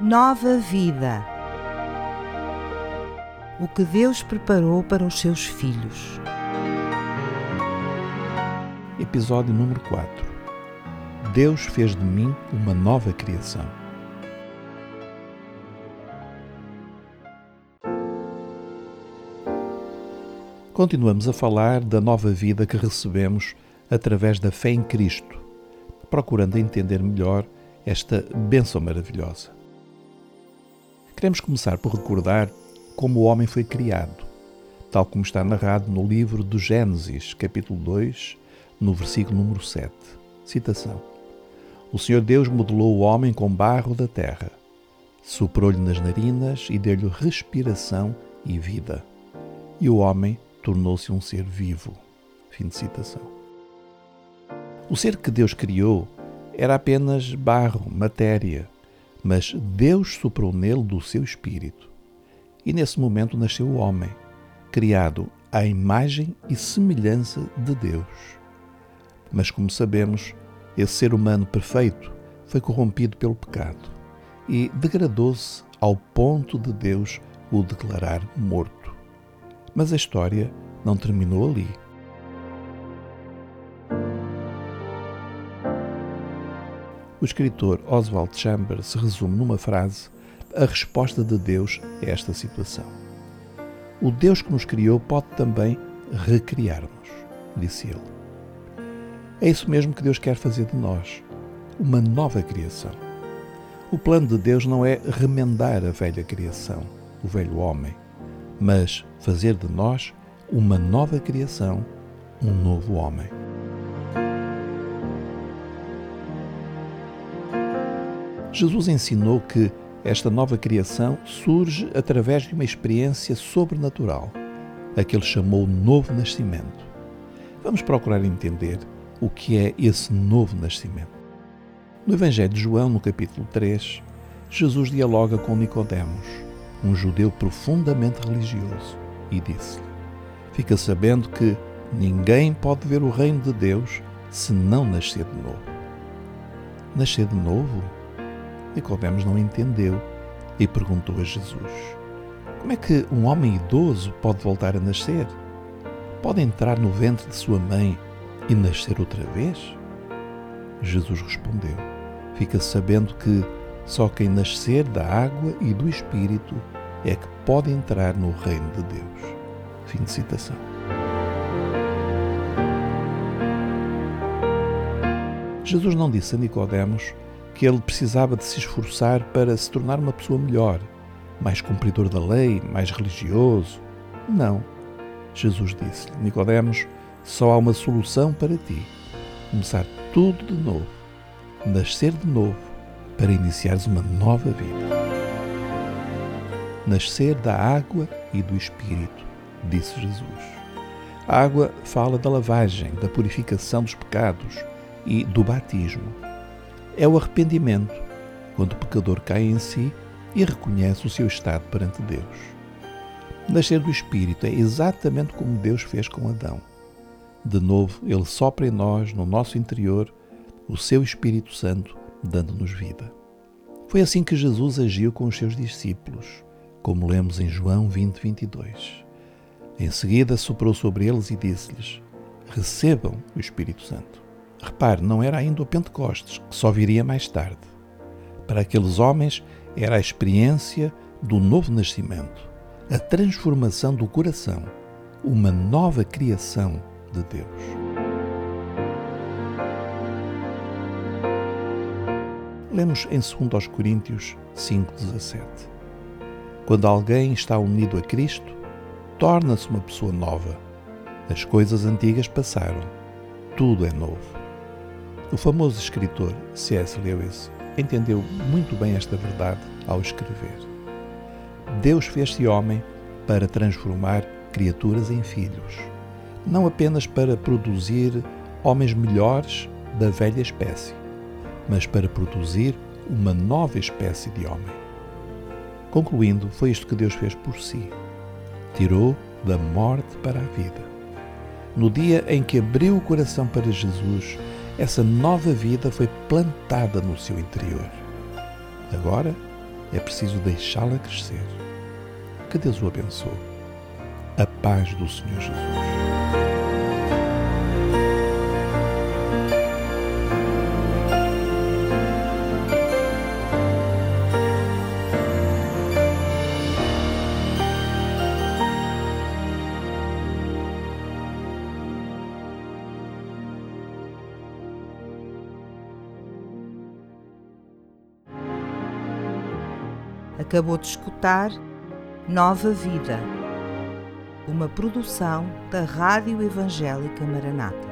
Nova vida. O que Deus preparou para os seus filhos. Episódio número 4. Deus fez de mim uma nova criação. Continuamos a falar da nova vida que recebemos através da fé em Cristo, procurando entender melhor esta bênção maravilhosa. Queremos começar por recordar como o homem foi criado, tal como está narrado no livro do Gênesis, capítulo 2, no versículo número 7. Citação: O Senhor Deus modelou o homem com barro da terra, soprou-lhe nas narinas e deu-lhe respiração e vida. E o homem tornou-se um ser vivo. Fim de citação. O ser que Deus criou era apenas barro, matéria, mas Deus soprou nele do seu espírito. E nesse momento nasceu o homem, criado à imagem e semelhança de Deus. Mas, como sabemos, esse ser humano perfeito foi corrompido pelo pecado e degradou-se ao ponto de Deus o declarar morto. Mas a história não terminou ali. O escritor Oswald Chambers resume numa frase a resposta de Deus a esta situação. O Deus que nos criou pode também recriar-nos, disse ele. É isso mesmo que Deus quer fazer de nós, uma nova criação. O plano de Deus não é remendar a velha criação, o velho homem, mas fazer de nós uma nova criação, um novo homem. Jesus ensinou que esta nova criação surge através de uma experiência sobrenatural, a que ele chamou novo nascimento. Vamos procurar entender o que é esse novo nascimento. No Evangelho de João, no capítulo 3, Jesus dialoga com Nicodemos, um judeu profundamente religioso, e disse-lhe: Fica sabendo que ninguém pode ver o reino de Deus se não nascer de novo. Nascer de novo? Nicodemos não entendeu e perguntou a Jesus: Como é que um homem idoso pode voltar a nascer? Pode entrar no ventre de sua mãe e nascer outra vez? Jesus respondeu: Fica sabendo que só quem nascer da água e do Espírito é que pode entrar no reino de Deus. Fim de citação. Jesus não disse a Nicodemos que ele precisava de se esforçar para se tornar uma pessoa melhor, mais cumpridor da lei, mais religioso. Não. Jesus disse-lhe, Nicodemos, só há uma solução para ti: começar tudo de novo, nascer de novo, para iniciares uma nova vida. Nascer da água e do Espírito, disse Jesus. A água fala da lavagem, da purificação dos pecados e do batismo é o arrependimento, quando o pecador cai em si e reconhece o seu estado perante Deus. Nascer do Espírito é exatamente como Deus fez com Adão. De novo, Ele sopra em nós, no nosso interior, o seu Espírito Santo, dando-nos vida. Foi assim que Jesus agiu com os seus discípulos, como lemos em João 20, 22. Em seguida, soprou sobre eles e disse-lhes: Recebam o Espírito Santo. Repare, não era ainda o Pentecostes, que só viria mais tarde. Para aqueles homens era a experiência do novo nascimento, a transformação do coração, uma nova criação de Deus. Lemos em 2 Coríntios 5,17. Quando alguém está unido a Cristo, torna-se uma pessoa nova. As coisas antigas passaram, tudo é novo. O famoso escritor C.S. Lewis entendeu muito bem esta verdade ao escrever. Deus fez-se homem para transformar criaturas em filhos, não apenas para produzir homens melhores da velha espécie, mas para produzir uma nova espécie de homem. Concluindo, foi isto que Deus fez por si. Tirou da morte para a vida. No dia em que abriu o coração para Jesus, essa nova vida foi plantada no seu interior. Agora, é preciso deixá-la crescer. Que Deus o abençoe. A paz do Senhor Jesus. Acabou de escutar Nova Vida, uma produção da Rádio Evangélica Maranata.